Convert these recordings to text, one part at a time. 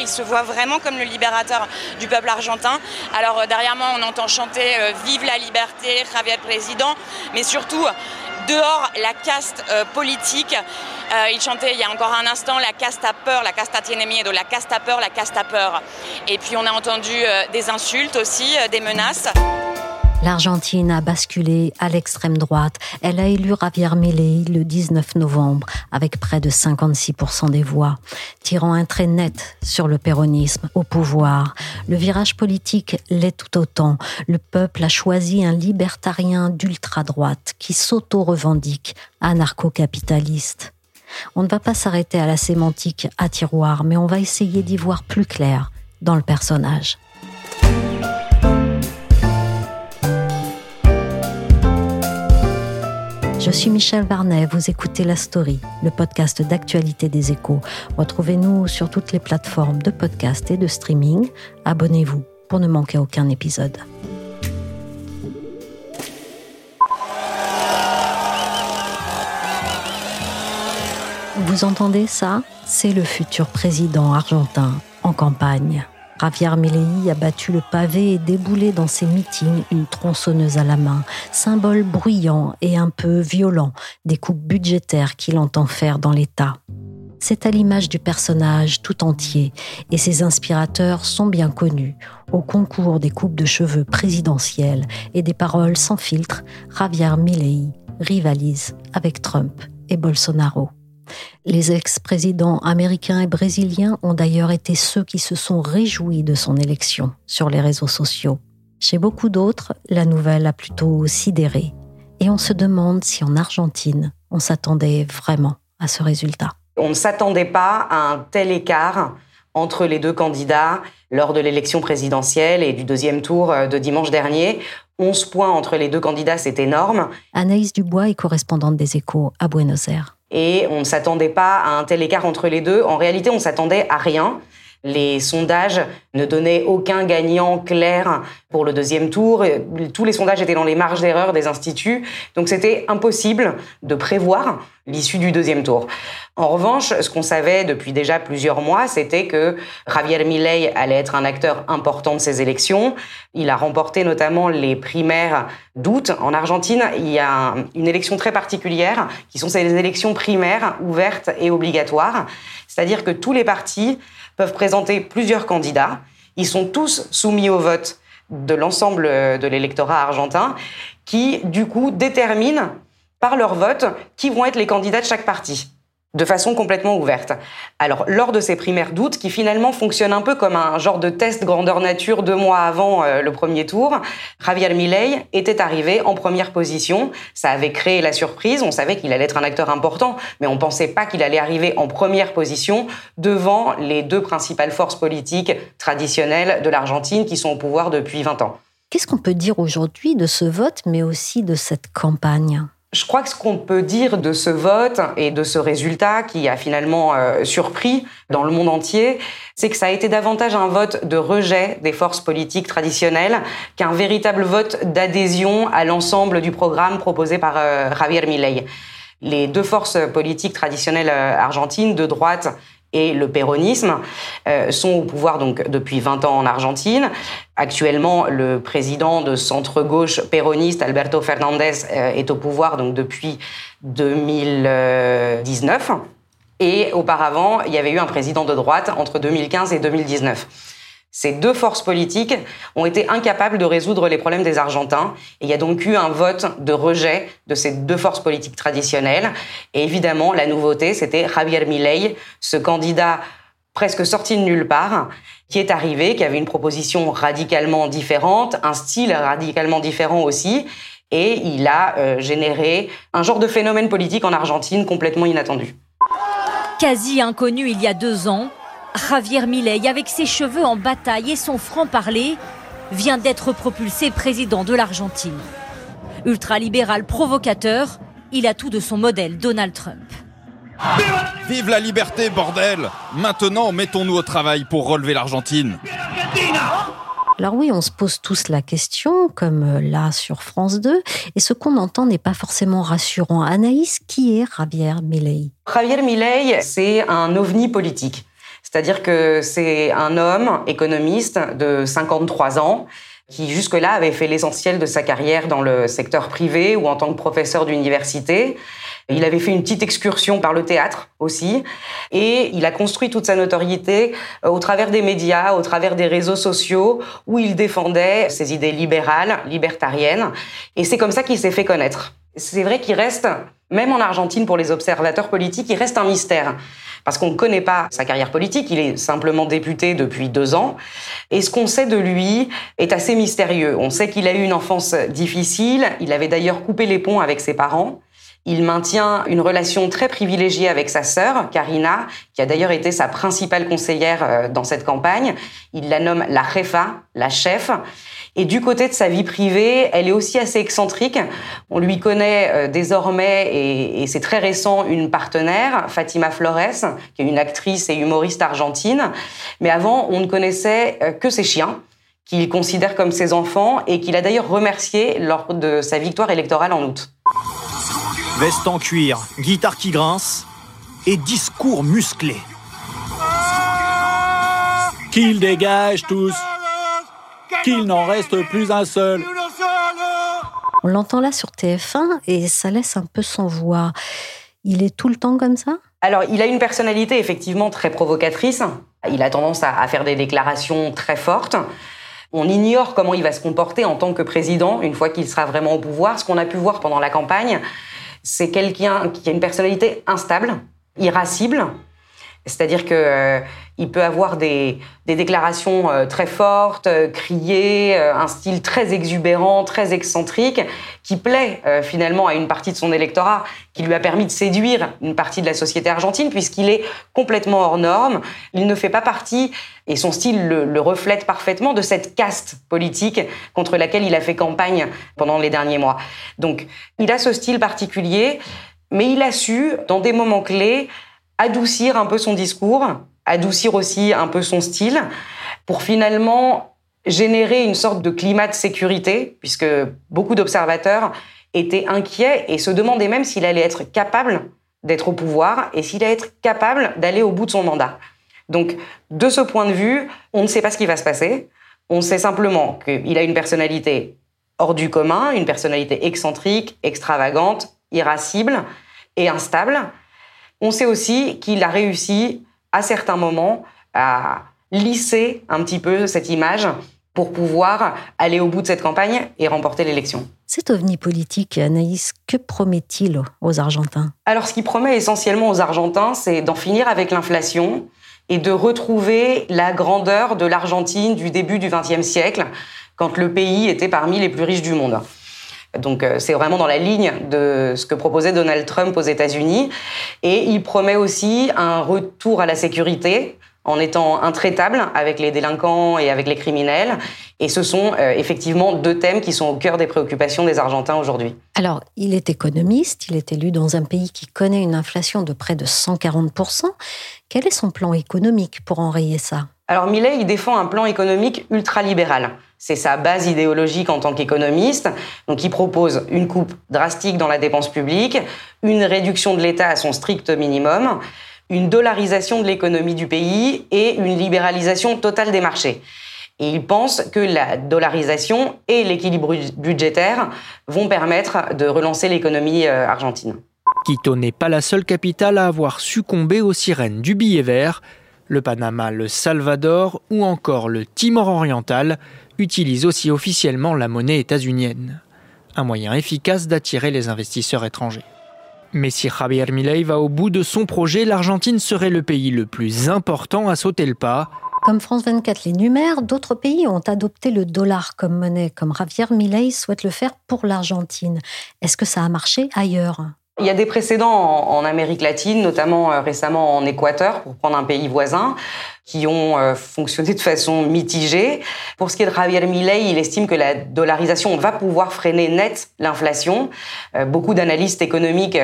Il se voit vraiment comme le libérateur du peuple argentin. Alors euh, derrière moi, on entend chanter euh, Vive la liberté, Javier Président, mais surtout dehors la caste euh, politique. Il chantait il y a encore un instant la caste a peur, la caste a tiene miedo, la caste a peur, la caste a peur. Et puis on a entendu des insultes aussi, des menaces. L'Argentine a basculé à l'extrême droite. Elle a élu Javier Milei le 19 novembre avec près de 56% des voix, tirant un trait net sur le péronisme au pouvoir. Le virage politique l'est tout autant. Le peuple a choisi un libertarien d'ultra-droite qui s'auto-revendique anarcho-capitaliste. On ne va pas s'arrêter à la sémantique à tiroir, mais on va essayer d'y voir plus clair dans le personnage. Je suis Michel Varnet, vous écoutez La Story, le podcast d'actualité des échos. Retrouvez-nous sur toutes les plateformes de podcast et de streaming. Abonnez-vous pour ne manquer aucun épisode. Vous entendez ça? C'est le futur président argentin en campagne. Javier Milei a battu le pavé et déboulé dans ses meetings une tronçonneuse à la main, symbole bruyant et un peu violent des coupes budgétaires qu'il entend faire dans l'État. C'est à l'image du personnage tout entier et ses inspirateurs sont bien connus. Au concours des coupes de cheveux présidentielles et des paroles sans filtre, Javier Milei rivalise avec Trump et Bolsonaro. Les ex-présidents américains et brésiliens ont d'ailleurs été ceux qui se sont réjouis de son élection sur les réseaux sociaux. Chez beaucoup d'autres, la nouvelle a plutôt sidéré. Et on se demande si en Argentine, on s'attendait vraiment à ce résultat. On ne s'attendait pas à un tel écart entre les deux candidats lors de l'élection présidentielle et du deuxième tour euh, de dimanche dernier. 11 points entre les deux candidats, c'est énorme. Anaïs Dubois est correspondante des échos à Buenos Aires. Et on ne s'attendait pas à un tel écart entre les deux. En réalité, on s'attendait à rien. Les sondages ne donnaient aucun gagnant clair pour le deuxième tour. Tous les sondages étaient dans les marges d'erreur des instituts. Donc c'était impossible de prévoir l'issue du deuxième tour. En revanche, ce qu'on savait depuis déjà plusieurs mois, c'était que Javier Milei allait être un acteur important de ces élections. Il a remporté notamment les primaires d'août. En Argentine, il y a une élection très particulière, qui sont ces élections primaires ouvertes et obligatoires. C'est-à-dire que tous les partis peuvent présenter plusieurs candidats. Ils sont tous soumis au vote de l'ensemble de l'électorat argentin, qui, du coup, déterminent par leur vote qui vont être les candidats de chaque parti de façon complètement ouverte. Alors, lors de ces primaires d'août, qui finalement fonctionnent un peu comme un genre de test grandeur nature deux mois avant euh, le premier tour, Javier Milei était arrivé en première position. Ça avait créé la surprise. On savait qu'il allait être un acteur important, mais on pensait pas qu'il allait arriver en première position devant les deux principales forces politiques traditionnelles de l'Argentine qui sont au pouvoir depuis 20 ans. Qu'est-ce qu'on peut dire aujourd'hui de ce vote, mais aussi de cette campagne? Je crois que ce qu'on peut dire de ce vote et de ce résultat qui a finalement euh, surpris dans le monde entier, c'est que ça a été davantage un vote de rejet des forces politiques traditionnelles qu'un véritable vote d'adhésion à l'ensemble du programme proposé par euh, Javier Milei. Les deux forces politiques traditionnelles euh, argentines, de droite et le péronisme euh, sont au pouvoir donc depuis 20 ans en Argentine. Actuellement, le président de centre-gauche péroniste Alberto Fernandez euh, est au pouvoir donc depuis 2019. Et auparavant, il y avait eu un président de droite entre 2015 et 2019. Ces deux forces politiques ont été incapables de résoudre les problèmes des Argentins. Et il y a donc eu un vote de rejet de ces deux forces politiques traditionnelles. Et évidemment, la nouveauté, c'était Javier Milei, ce candidat presque sorti de nulle part, qui est arrivé, qui avait une proposition radicalement différente, un style radicalement différent aussi, Et il a euh, généré un genre de phénomène politique en Argentine complètement inattendu. Quasi inconnu il y a deux ans, Javier Milei, avec ses cheveux en bataille et son franc-parler, vient d'être propulsé président de l'Argentine. Ultralibéral provocateur, il a tout de son modèle Donald Trump. Vive la liberté, bordel Maintenant, mettons-nous au travail pour relever l'Argentine. Alors oui, on se pose tous la question, comme euh, là sur France 2, et ce qu'on entend n'est pas forcément rassurant. Anaïs, qui est Javier Milei? Javier Milei, c'est un ovni politique. C'est-à-dire que c'est un homme économiste de 53 ans qui jusque-là avait fait l'essentiel de sa carrière dans le secteur privé ou en tant que professeur d'université. Il avait fait une petite excursion par le théâtre aussi, et il a construit toute sa notoriété euh, au travers des médias, au travers des réseaux sociaux, où il défendait ses idées libérales, libertariennes, et c'est comme ça qu'il s'est fait connaître. C'est vrai qu'il reste, même en Argentine pour les observateurs politiques, il reste un mystère parce qu'on ne connaît pas sa carrière politique, il est simplement député depuis deux ans, et ce qu'on sait de lui est assez mystérieux. On sait qu'il a eu une enfance difficile, il avait d'ailleurs coupé les ponts avec ses parents, il maintient une relation très privilégiée avec sa sœur, Karina, qui a d'ailleurs été sa principale conseillère euh, dans cette campagne. Il la nomme la jefa, la chef. Et du côté de sa vie privée, elle est aussi assez excentrique. On lui connaît euh, désormais, et, c'est très récent, une partenaire, Fatima Flores, qui est une actrice et humoriste argentine. Mais avant, on ne connaissait euh, que ses chiens qu'il considère comme ses enfants et qu'il a d'ailleurs remercié lors de sa victoire électorale en août. Veste en cuir, guitare qui grince et discours musclé. Qu'ils dégagent tous, qu'il n'en reste plus un seul. On l'entend là sur TF1 et ça laisse un peu sans voix. Il est tout le temps comme ça? Alors, il a une personnalité effectivement très provocatrice. Il a tendance à, faire des déclarations très fortes. On ignore comment il va se comporter en tant que président une fois qu'il sera vraiment au pouvoir. Ce qu'on a pu voir pendant la campagne, c'est quelqu'un qui a une personnalité instable, irascible. C'est-à-dire que euh, il peut avoir des, déclarations euh, très fortes, euh, crier, un style très exubérant, très excentrique, qui plaît finalement à une partie de son électorat, qui lui a permis de séduire une partie de la société argentine, puisqu'il est complètement hors norme. Il ne fait pas partie, et son style le reflète parfaitement, de cette caste politique contre laquelle il a fait campagne pendant les derniers mois. Donc, il a ce style particulier, mais il a su, dans des moments clés, adoucir un peu son discours, adoucir aussi un peu son style, pour finalement générer une sorte de climat de sécurité, puisque beaucoup d'observateurs étaient inquiets et se demandaient même s'il allait être capable d'être au pouvoir et s'il allait être capable d'aller au bout de son mandat. Donc, de ce point de vue, on ne sait pas ce qui va se passer. On sait simplement qu'il a une personnalité hors du commun, une personnalité excentrique, extravagante, irascible et instable. On sait aussi qu'il a réussi à certains moments à lisser un petit peu cette image pour pouvoir aller au bout de cette campagne et remporter l'élection. Cet ovni politique, Anaïs, que promet-il aux Argentins? Alors ce qu'il promet essentiellement aux Argentins, c'est d'en finir avec l'inflation et de retrouver la grandeur de l'Argentine du début du XXe siècle, quand le pays était parmi les plus riches du monde. Donc euh, c'est vraiment dans la ligne de ce que proposait Donald Trump aux États-Unis. Et il promet aussi un retour à la sécurité en étant intraitable avec les délinquants et avec les criminels. Et ce sont euh, effectivement deux thèmes qui sont au cœur des préoccupations des Argentins aujourd'hui. Alors, il est économiste, il est élu dans un pays qui connaît une inflation de près de 140%. Quel est son plan économique pour enrayer ça? Alors, Millet, il défend un plan économique ultralibéral. C'est sa base idéologique en tant qu'économiste. Donc, il propose une coupe drastique dans la dépense publique, une réduction de l'État à son strict minimum, une dollarisation de l'économie du pays et une libéralisation totale des marchés. Et il pense que la dollarisation et l'équilibre budgétaire vont permettre de relancer l'économie euh, argentine. Quito n'est pas la seule capitale à avoir succombé aux sirènes du billet vert. Le Panama, le Salvador ou encore le Timor oriental utilise aussi officiellement la monnaie états-unienne, un moyen efficace d'attirer les investisseurs étrangers. Mais si Javier Milei va au bout de son projet, l'Argentine serait le pays le plus important à sauter le pas. Comme France 24 l'énumère, d'autres pays ont adopté le dollar comme monnaie, comme Javier Milei souhaite le faire pour l'Argentine. Est-ce que ça a marché ailleurs? Il y a des précédents en, Amérique latine, notamment euh, récemment en Équateur, pour prendre un pays voisin, qui ont euh, fonctionné de façon mitigée. Pour ce qui est de Javier Milei, il estime que la dollarisation va pouvoir freiner net l'inflation. Euh, beaucoup d'analystes économiques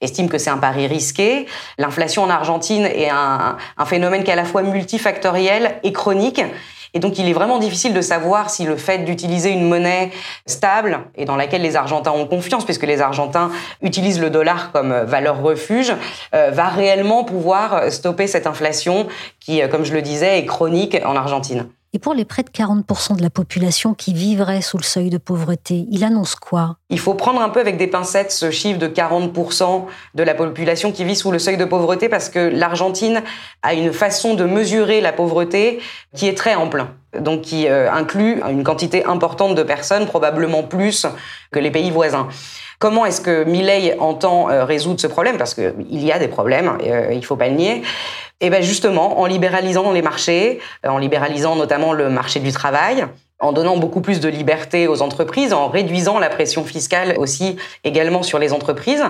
estiment que c'est un pari risqué. L'inflation en Argentine est un, un phénomène qui est à la fois multifactoriel et chronique. Et donc, il est vraiment difficile de savoir si le fait d'utiliser une monnaie stable et dans laquelle les Argentins ont confiance, puisque les Argentins utilisent le dollar comme valeur refuge, euh, va réellement pouvoir stopper cette inflation qui, euh, comme je le disais, est chronique en Argentine. Et pour les près de 40% de la population qui vivrait sous le seuil de pauvreté, il annonce quoi? Il faut prendre un peu avec des pincettes ce chiffre de 40% de la population qui vit sous le seuil de pauvreté parce que l'Argentine a une façon de mesurer la pauvreté qui est très ample. Donc qui euh, inclut une quantité importante de personnes, probablement plus que les pays voisins. Comment est-ce que Milley entend euh, résoudre ce problème? Parce qu'il y a des problèmes, euh, il ne faut pas le nier. Et bien justement, en libéralisant les marchés, euh, en libéralisant notamment le marché du travail, en donnant beaucoup plus de liberté aux entreprises, en réduisant la pression fiscale aussi également sur les entreprises,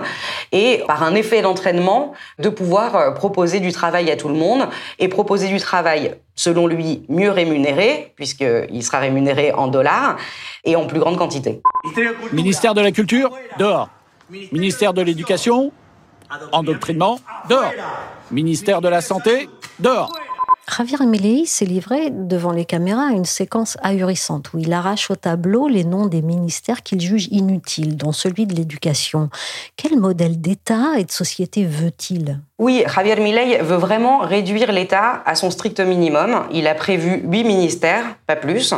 et par un effet d'entraînement, de pouvoir euh, proposer du travail à tout le monde, et proposer du travail, selon lui, mieux rémunéré, puisqu'il sera rémunéré en dollars, et en plus grande quantité. Ministère de la Culture, dehors. Ministère de l'Éducation, endoctrinement, dehors. Ministère de la Santé, dehors. Javier Milei s'est livré devant les caméras à une séquence ahurissante où il arrache au tableau les noms des ministères qu'il juge inutiles, dont celui de l'éducation. Quel modèle d'État et de société veut-il? Oui, Javier Milei veut vraiment réduire l'État à son strict minimum. Il a prévu huit ministères, pas plus.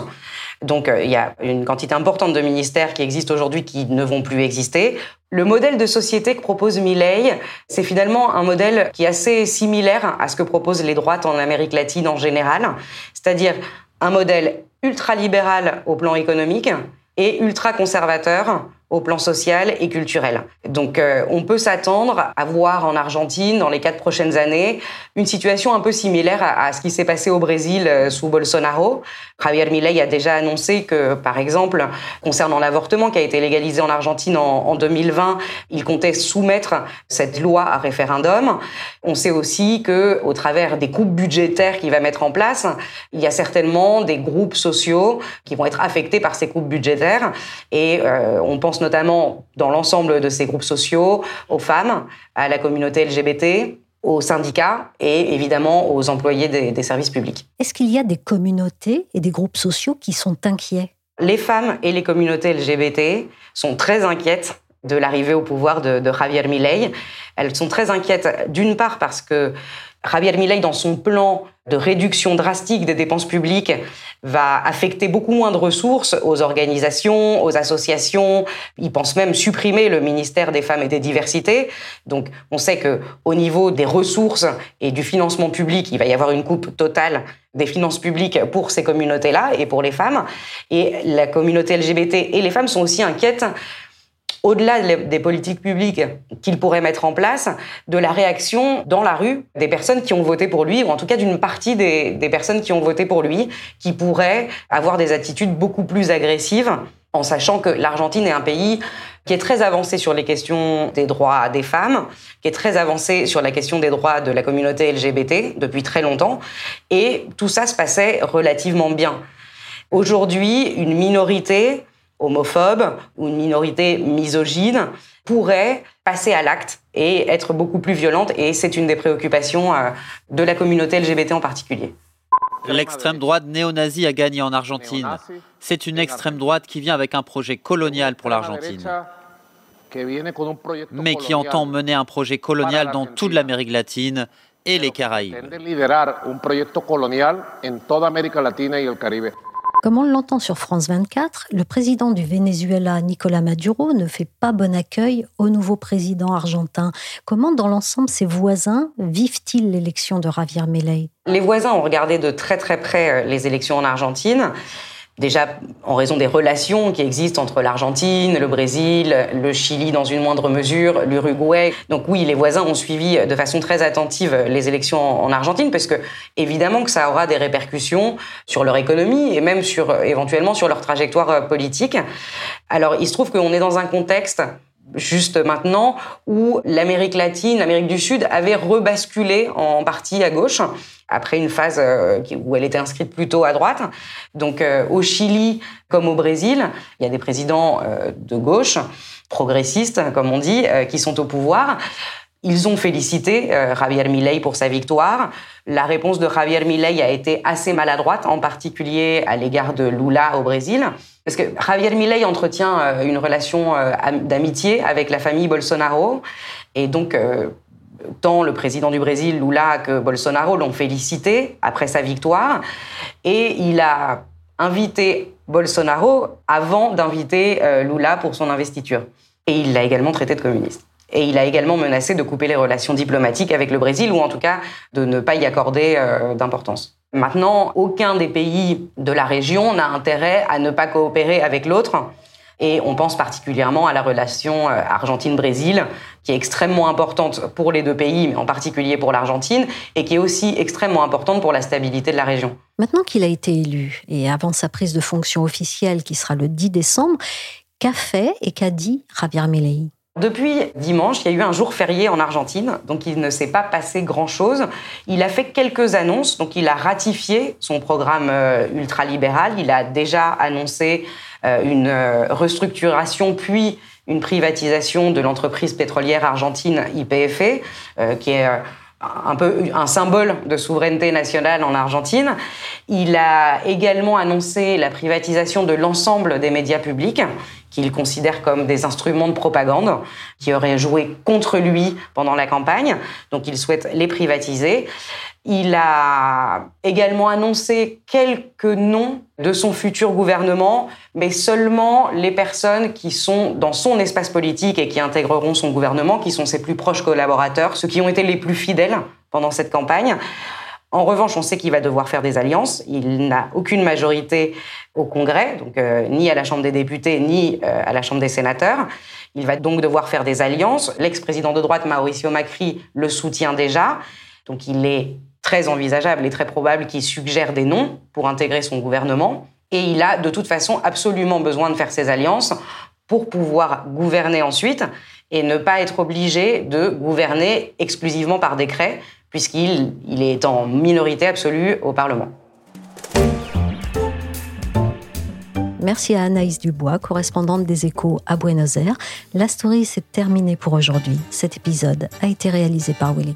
Donc euh, il y a une quantité importante de ministères qui existent aujourd'hui qui ne vont plus exister. Le modèle de société que propose Milley, c'est finalement un modèle qui est assez similaire à ce que proposent les droites en Amérique latine en général, c'est-à-dire un modèle ultra-libéral au plan économique et ultra-conservateur au plan social et culturel. Donc euh, on peut s'attendre à voir en Argentine, dans les quatre prochaines années, une situation un peu similaire à, ce qui s'est passé au Brésil euh, sous Bolsonaro. Javier Milei a déjà annoncé que, par exemple, concernant l'avortement qui a été légalisé en Argentine en, en 2020, il comptait soumettre cette loi à référendum. On sait aussi que, au travers des coupes budgétaires qu'il va mettre en place, il y a certainement des groupes sociaux qui vont être affectés par ces coupes budgétaires. Et euh, on pense notamment dans l'ensemble de ces groupes sociaux aux femmes, à la communauté LGBT, aux syndicats et évidemment aux employés des, services publics. Est-ce qu'il y a des communautés et des groupes sociaux qui sont inquiets? Les femmes et les communautés LGBT sont très inquiètes de l'arrivée au pouvoir de, de Javier Milei. Elles sont très inquiètes d'une part parce que Javier Milei, dans son plan de réduction drastique des dépenses publiques, va affecter beaucoup moins de ressources aux organisations, aux associations. Il pense même supprimer le ministère des Femmes et des Diversités. Donc, on sait que au niveau des ressources et du financement public, il va y avoir une coupe totale des finances publiques pour ces communautés-là et pour les femmes. Et la communauté LGBT et les femmes sont aussi inquiètes au-delà des politiques publiques qu'il pourrait mettre en place, de la réaction dans la rue des personnes qui ont voté pour lui, ou en tout cas d'une partie des, personnes qui ont voté pour lui, qui pourraient avoir des attitudes beaucoup plus agressives, en sachant que l'Argentine est un pays qui est très avancé sur les questions des droits des femmes, qui est très avancé sur la question des droits de la communauté LGBT depuis très longtemps, et tout ça se passait relativement bien. Aujourd'hui, une minorité homophobe ou une minorité misogyne pourrait passer à l'acte et être beaucoup plus violente. Et c'est une des préoccupations euh, de la communauté LGBT en particulier. L'extrême droite néo-nazie a gagné en Argentine. C'est une extrême droite qui vient avec un projet colonial pour l'Argentine, mais qui entend mener un projet colonial dans toute l'Amérique latine et les Caraïbes. Comme on l'entend sur France 24, le président du Venezuela, Nicolas Maduro, ne fait pas bon accueil au nouveau président argentin. Comment, dans l'ensemble, ses voisins vivent-ils l'élection de Javier Milei? Les voisins ont regardé de très très près euh, les élections en Argentine. Déjà en raison des relations qui existent entre l'Argentine, le Brésil, le Chili dans une moindre mesure, l'Uruguay. Donc oui, les voisins ont suivi de façon très attentive les élections en Argentine parce que évidemment que ça aura des répercussions sur leur économie et même sur éventuellement sur leur trajectoire politique. Alors il se trouve qu'on est dans un contexte juste maintenant, où l'Amérique latine, l'Amérique du Sud avait rebasculé en partie à gauche après une phase euh, où elle était inscrite plutôt à droite. Donc euh, au Chili comme au Brésil, il y a des présidents euh, de gauche, progressistes comme on dit, qui sont au pouvoir. Ils ont félicité Javier Milei pour sa victoire. La réponse de Javier Milei a été assez maladroite, en particulier à l'égard de Lula au Brésil. Parce que Javier Milei entretient euh, une relation euh, d'amitié avec la famille Bolsonaro. Et donc, euh, tant le président du Brésil, Lula, que Bolsonaro l'ont félicité après sa victoire. Et il a invité Bolsonaro avant d'inviter Lula pour son investiture. Et il l'a également traité de communiste. Et il a également menacé de couper les relations diplomatiques avec le Brésil, ou en tout cas de ne pas y accorder d'importance. Maintenant, aucun des pays de la région n'a intérêt à ne pas coopérer avec l'autre. Et on pense particulièrement à la relation euh, Argentine-Brésil, qui est extrêmement importante pour les deux pays, mais en particulier pour l'Argentine, et qui est aussi extrêmement importante pour la stabilité de la région. Maintenant qu'il a été élu, et avant sa prise de fonction officielle, qui sera le 10 décembre, qu'a fait et qu'a dit Javier Milei? Depuis dimanche, il y a eu un jour férié en Argentine, donc il ne s'est pas passé grand-chose. Il a fait quelques annonces, donc il a ratifié son programme euh, ultralibéral, il a déjà annoncé euh, une euh, restructuration puis une privatisation de l'entreprise pétrolière argentine YPF, qui est un peu un symbole de souveraineté nationale en Argentine. Il a également annoncé la privatisation de l'ensemble des médias publics qu'il considère comme des instruments de propagande qui auraient joué contre lui pendant la campagne. Donc il souhaite les privatiser. Il a également annoncé quelques noms de son futur gouvernement, mais seulement les personnes qui sont dans son espace politique et qui intégreront son gouvernement, qui sont ses plus proches collaborateurs, ceux qui ont été les plus fidèles pendant cette campagne. En revanche, on sait qu'il va devoir faire des alliances. Il n'a aucune majorité au Congrès, donc euh, ni à la Chambre des députés, ni euh, à la Chambre des sénateurs. Il va donc devoir faire des alliances. L'ex-président de droite, Mauricio Macri, le soutient déjà. Donc il est très envisageable et très probable qu'il suggère des noms pour intégrer son gouvernement. Et il a de toute façon absolument besoin de faire ces alliances pour pouvoir gouverner ensuite et ne pas être obligé de gouverner exclusivement par décret, puisqu'il il est en minorité absolue au Parlement. Merci à Anaïs Dubois, correspondante des échos à Buenos Aires. La story s'est terminée pour aujourd'hui. Cet épisode a été réalisé par Willy